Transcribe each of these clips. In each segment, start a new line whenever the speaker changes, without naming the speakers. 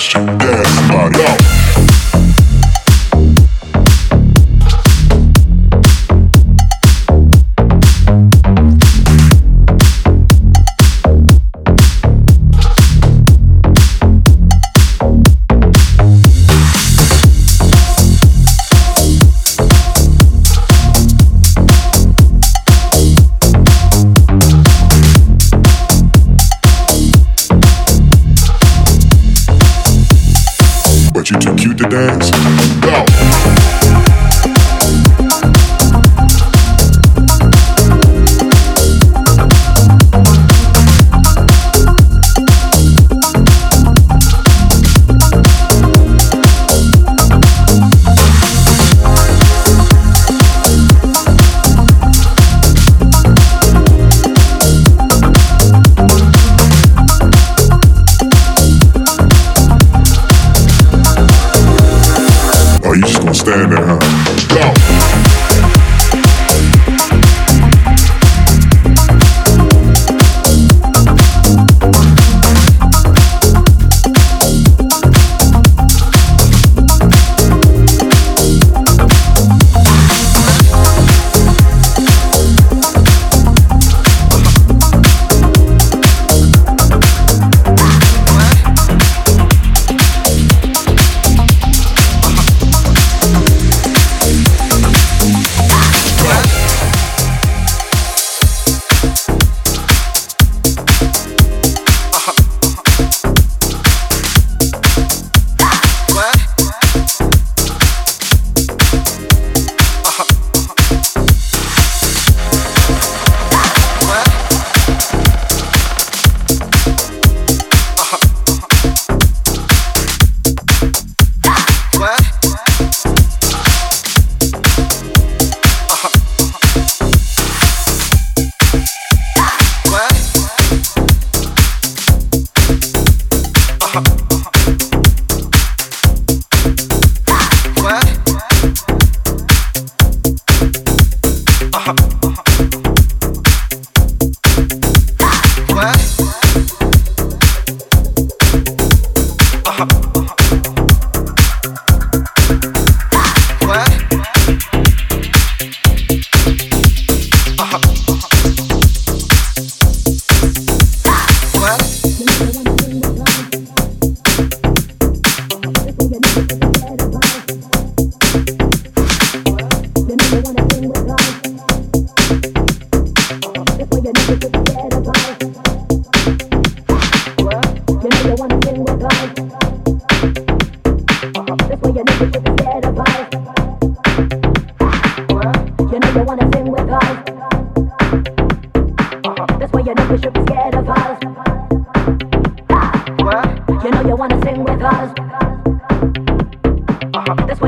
question.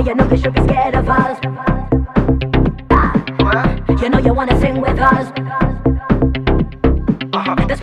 You know you should be scared of us. Ah,
you know you wanna sing with us. That's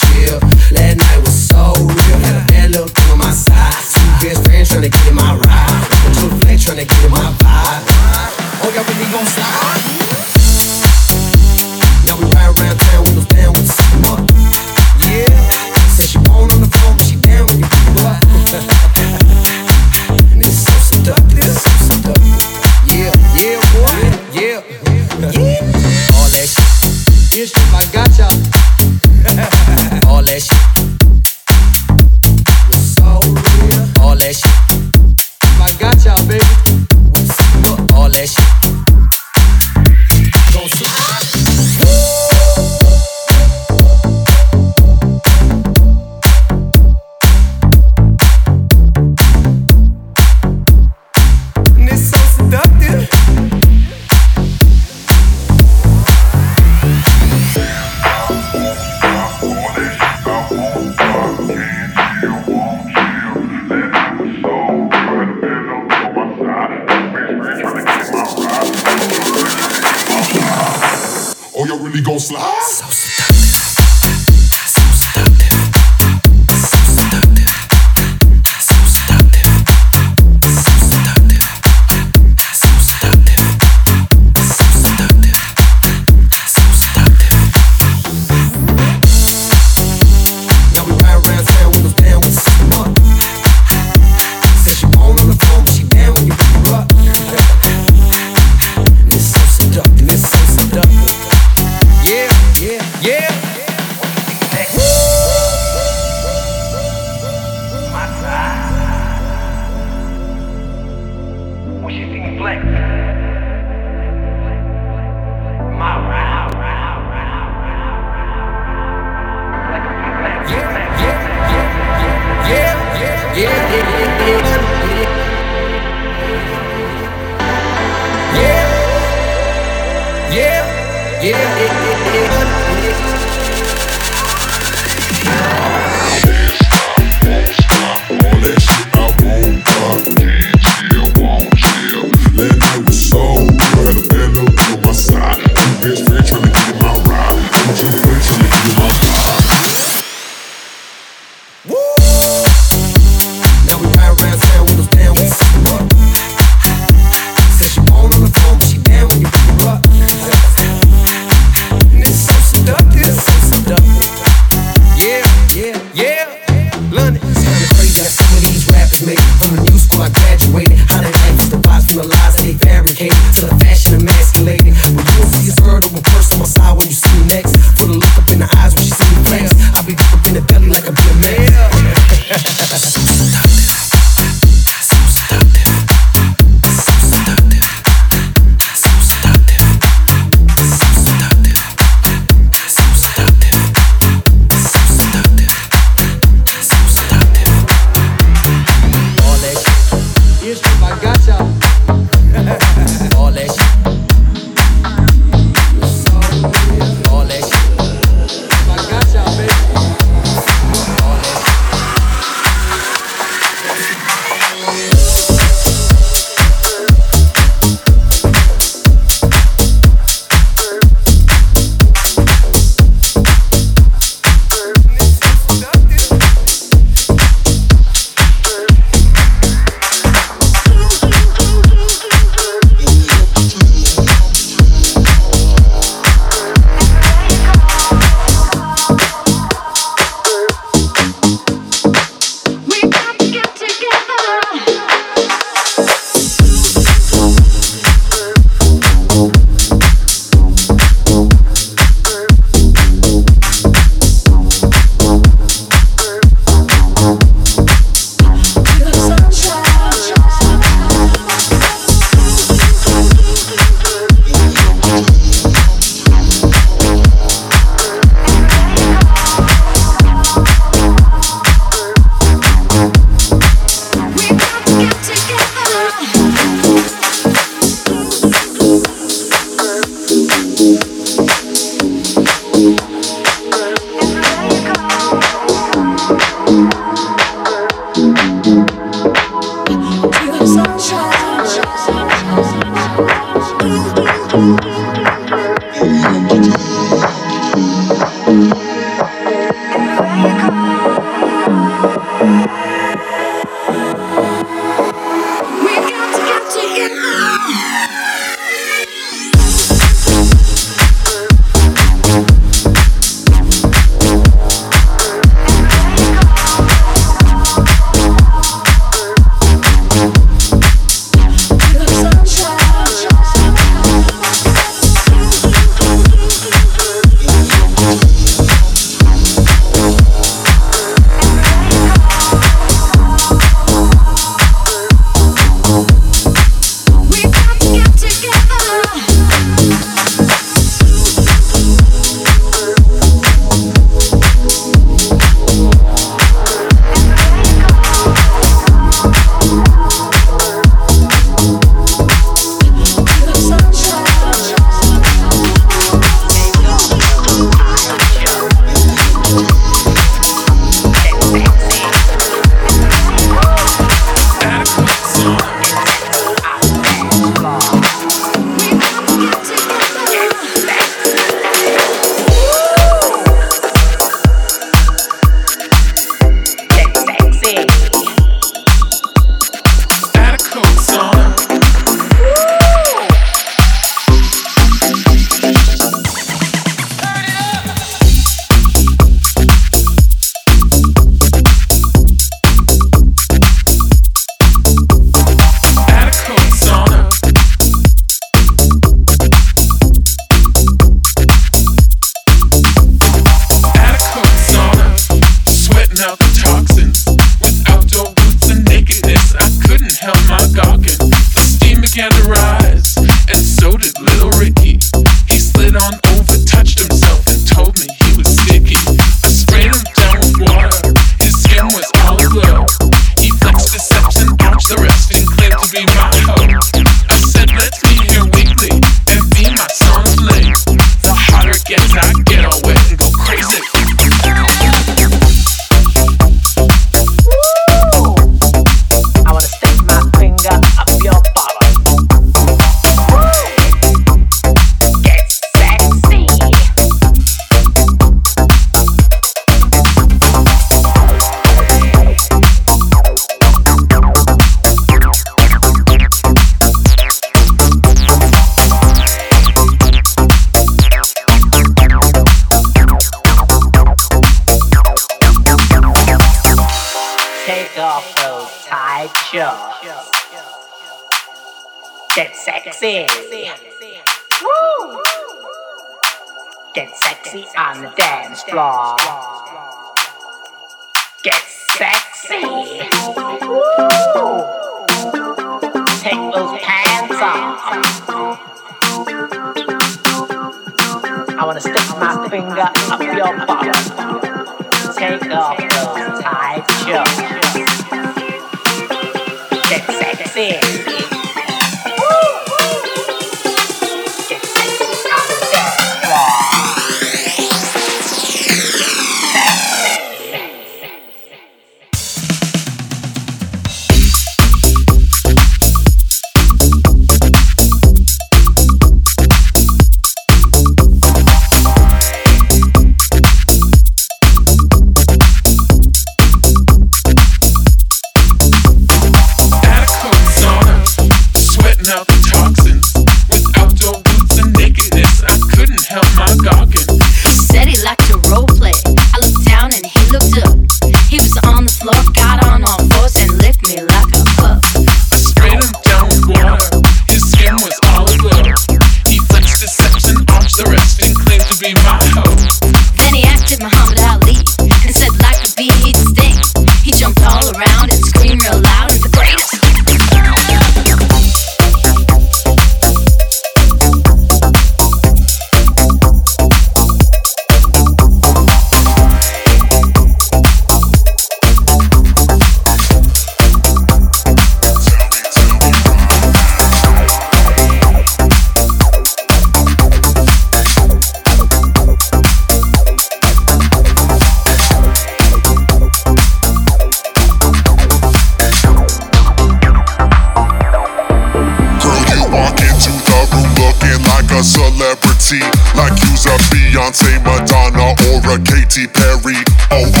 Katy Perry. Oh,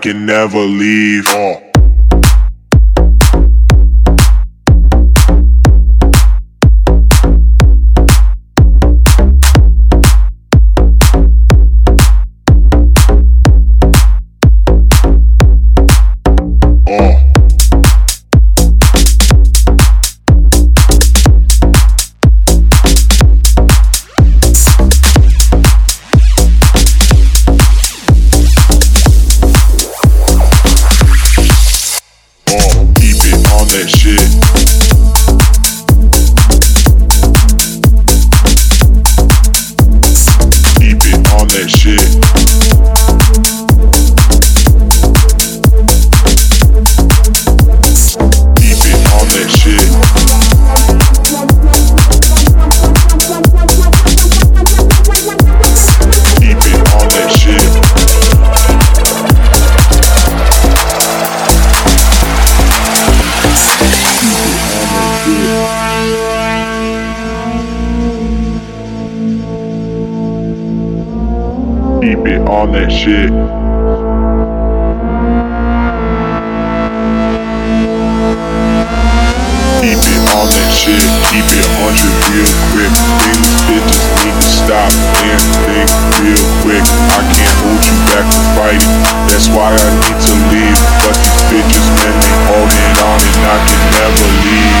can never leave. Oh. On you real quick. These bitches need to stop and think real quick. I can't hold you back from fighting, that's why I need to leave. But these bitches, man, they holding on and I can never leave.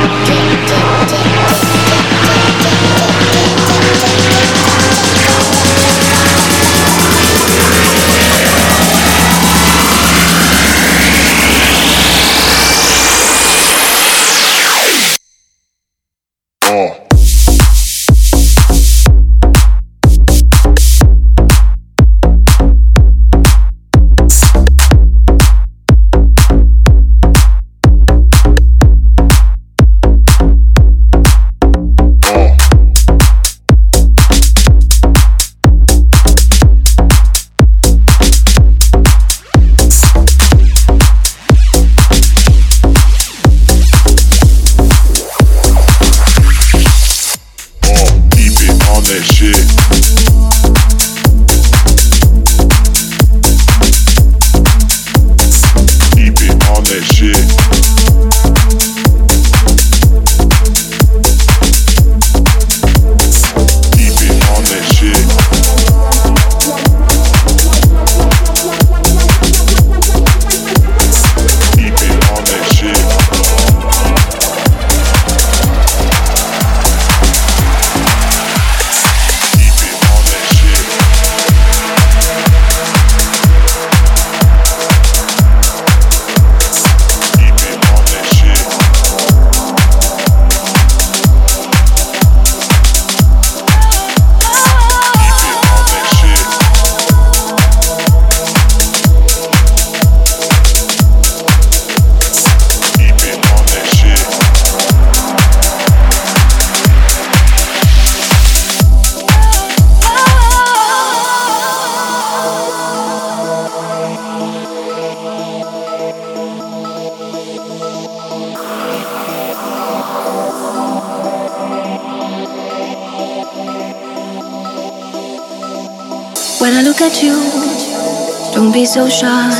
Uh. so shy.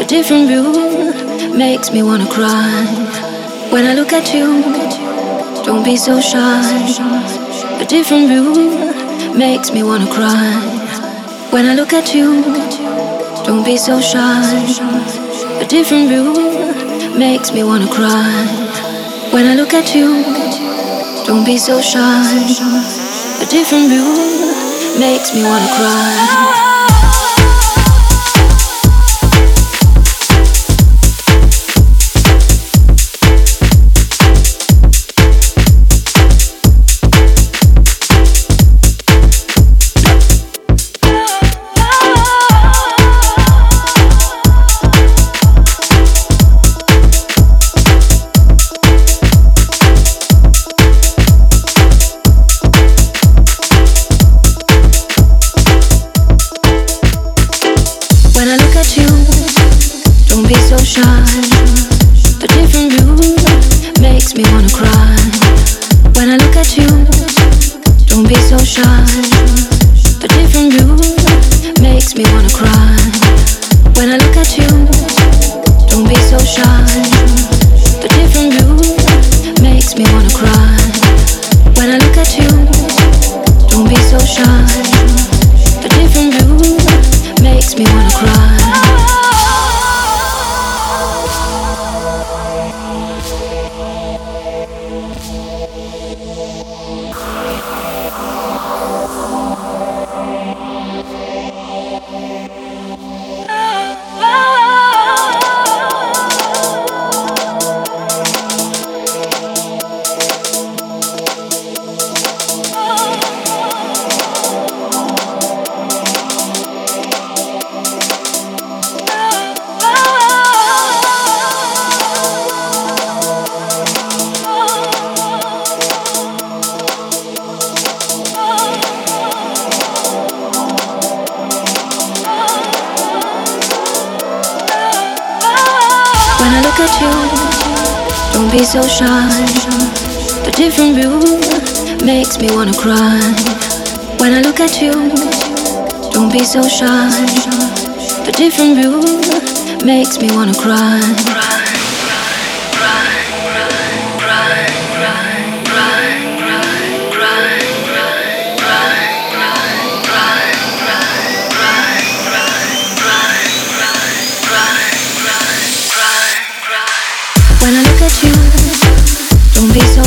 A different view makes me wanna cry. When I look at you, don't be so shy. A different view makes me wanna cry. When I look at you, don't be so shy. A different view makes me wanna cry. When I look at you, don't be so shy. A different view makes me wanna cry. emotion, a different view makes me wanna cry. When I look at you, don't be so shy. The different view makes me wanna cry. When I look at you, don't be so shy. The different view makes me wanna cry.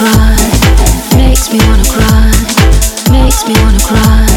cry, makes me wanna cry, makes me wanna cry.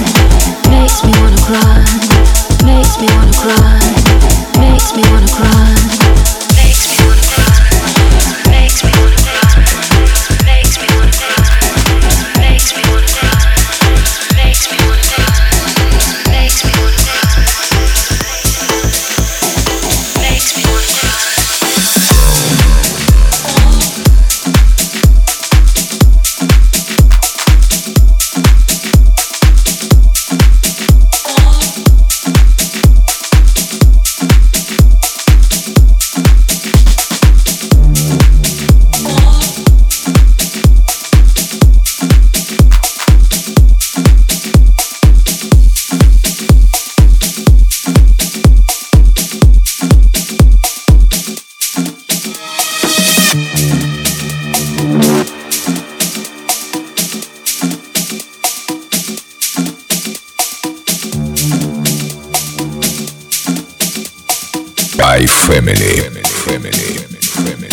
Remix.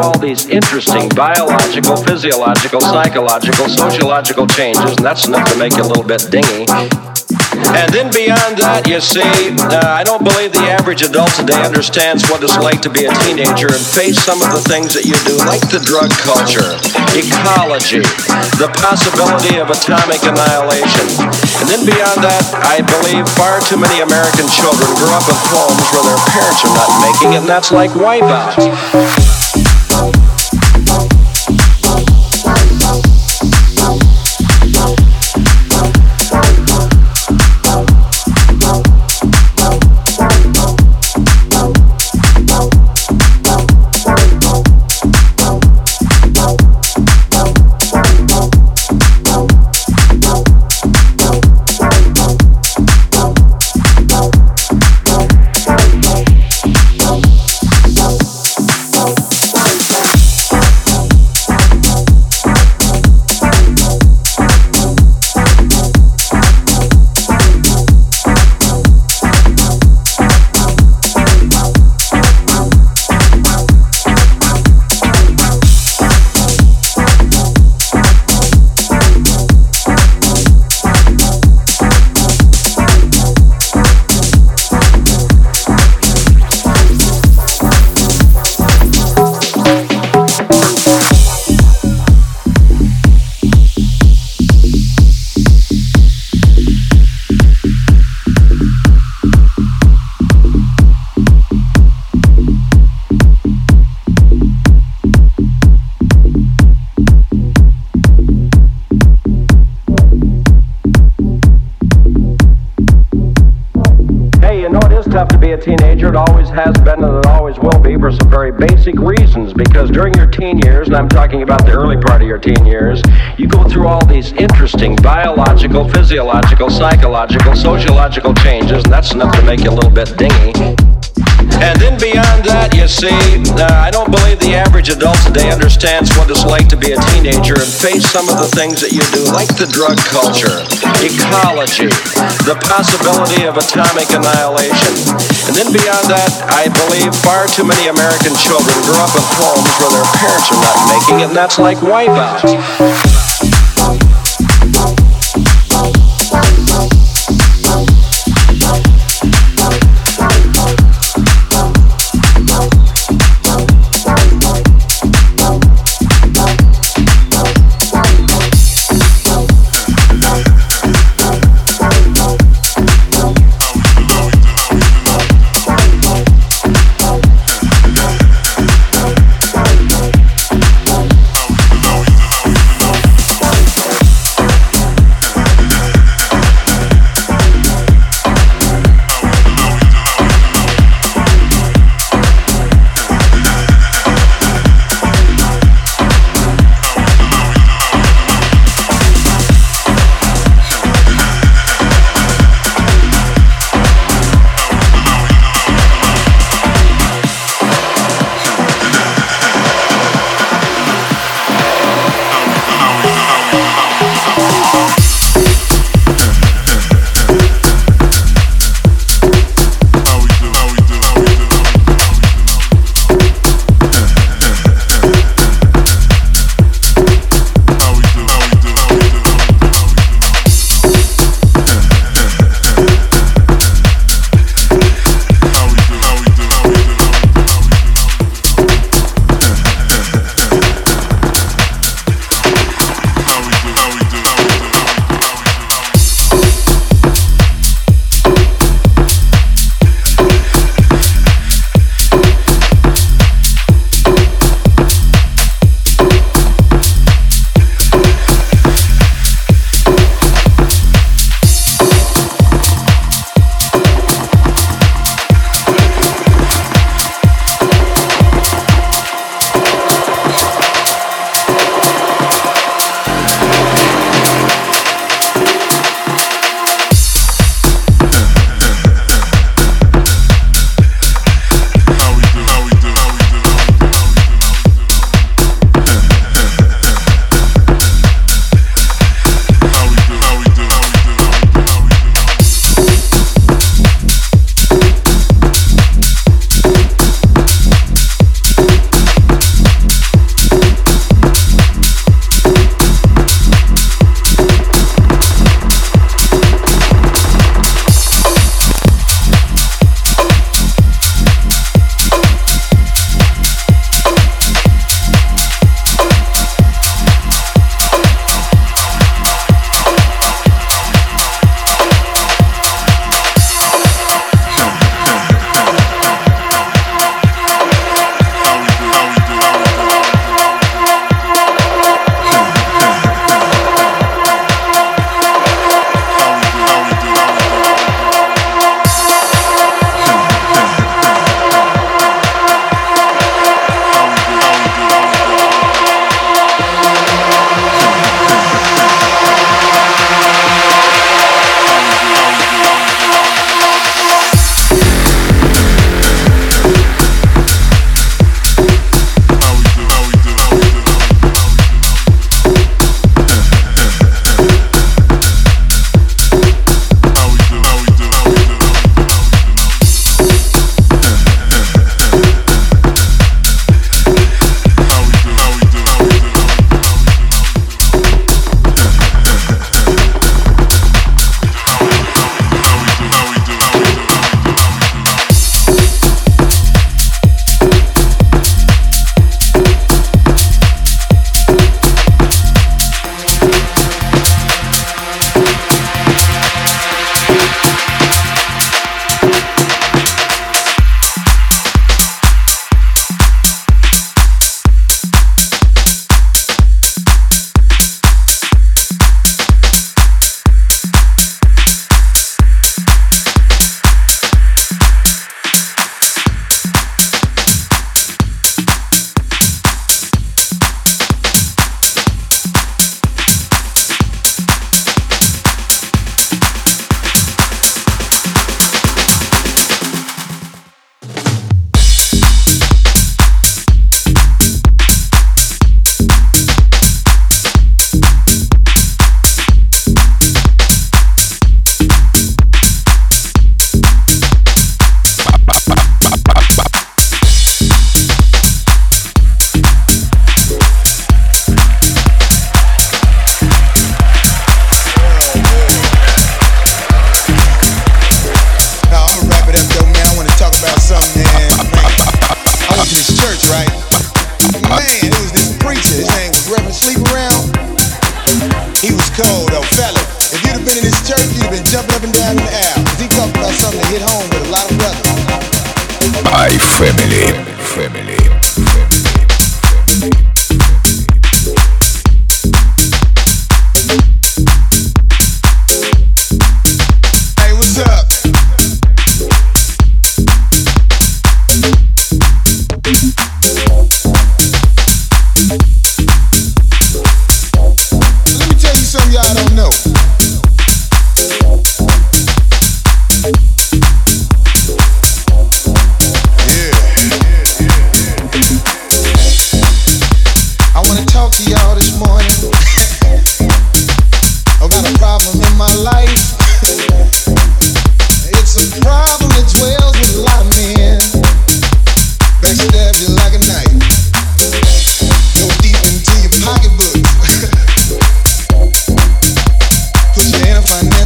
all these interesting biological, physiological, psychological, sociological changes, and that's enough to make you a little bit dingy.
And then beyond that, you see, uh, I don't believe the average adult today understands what it's like to be a teenager and face some of the things that you do, like the drug culture, ecology, the possibility of atomic annihilation. And then beyond that, I believe far too many American children grow up in homes where their parents are not making it, and that's like wipeout. Physiological, psychological, sociological changes, and that's enough to make you a little bit dingy. And then beyond that, you see, uh, I don't believe the average adult today understands what it's like to be a teenager and face some of the things that you do, like the drug culture, ecology, the possibility of atomic annihilation. And then beyond that, I believe far too many American children grow up in homes where their parents are not making it, and that's like wipeout.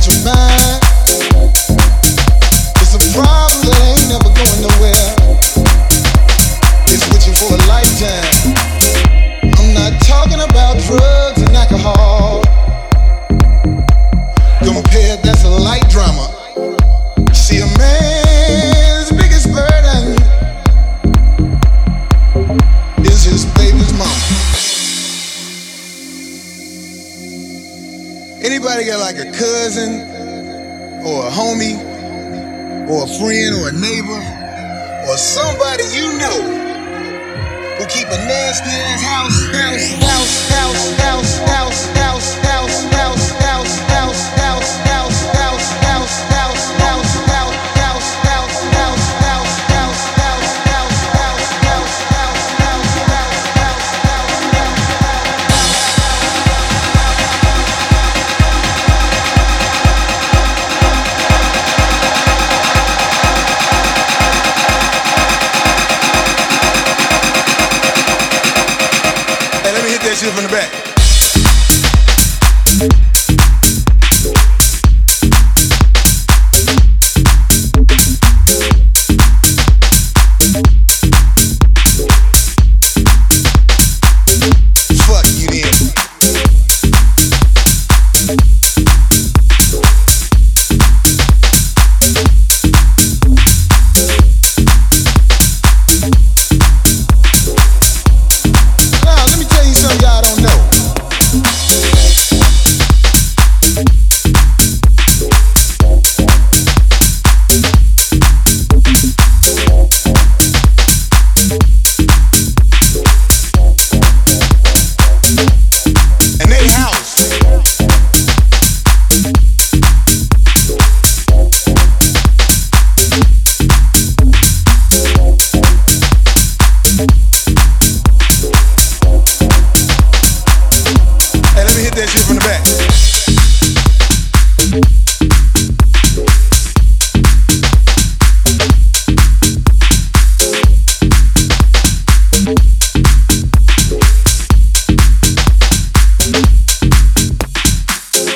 you back. House,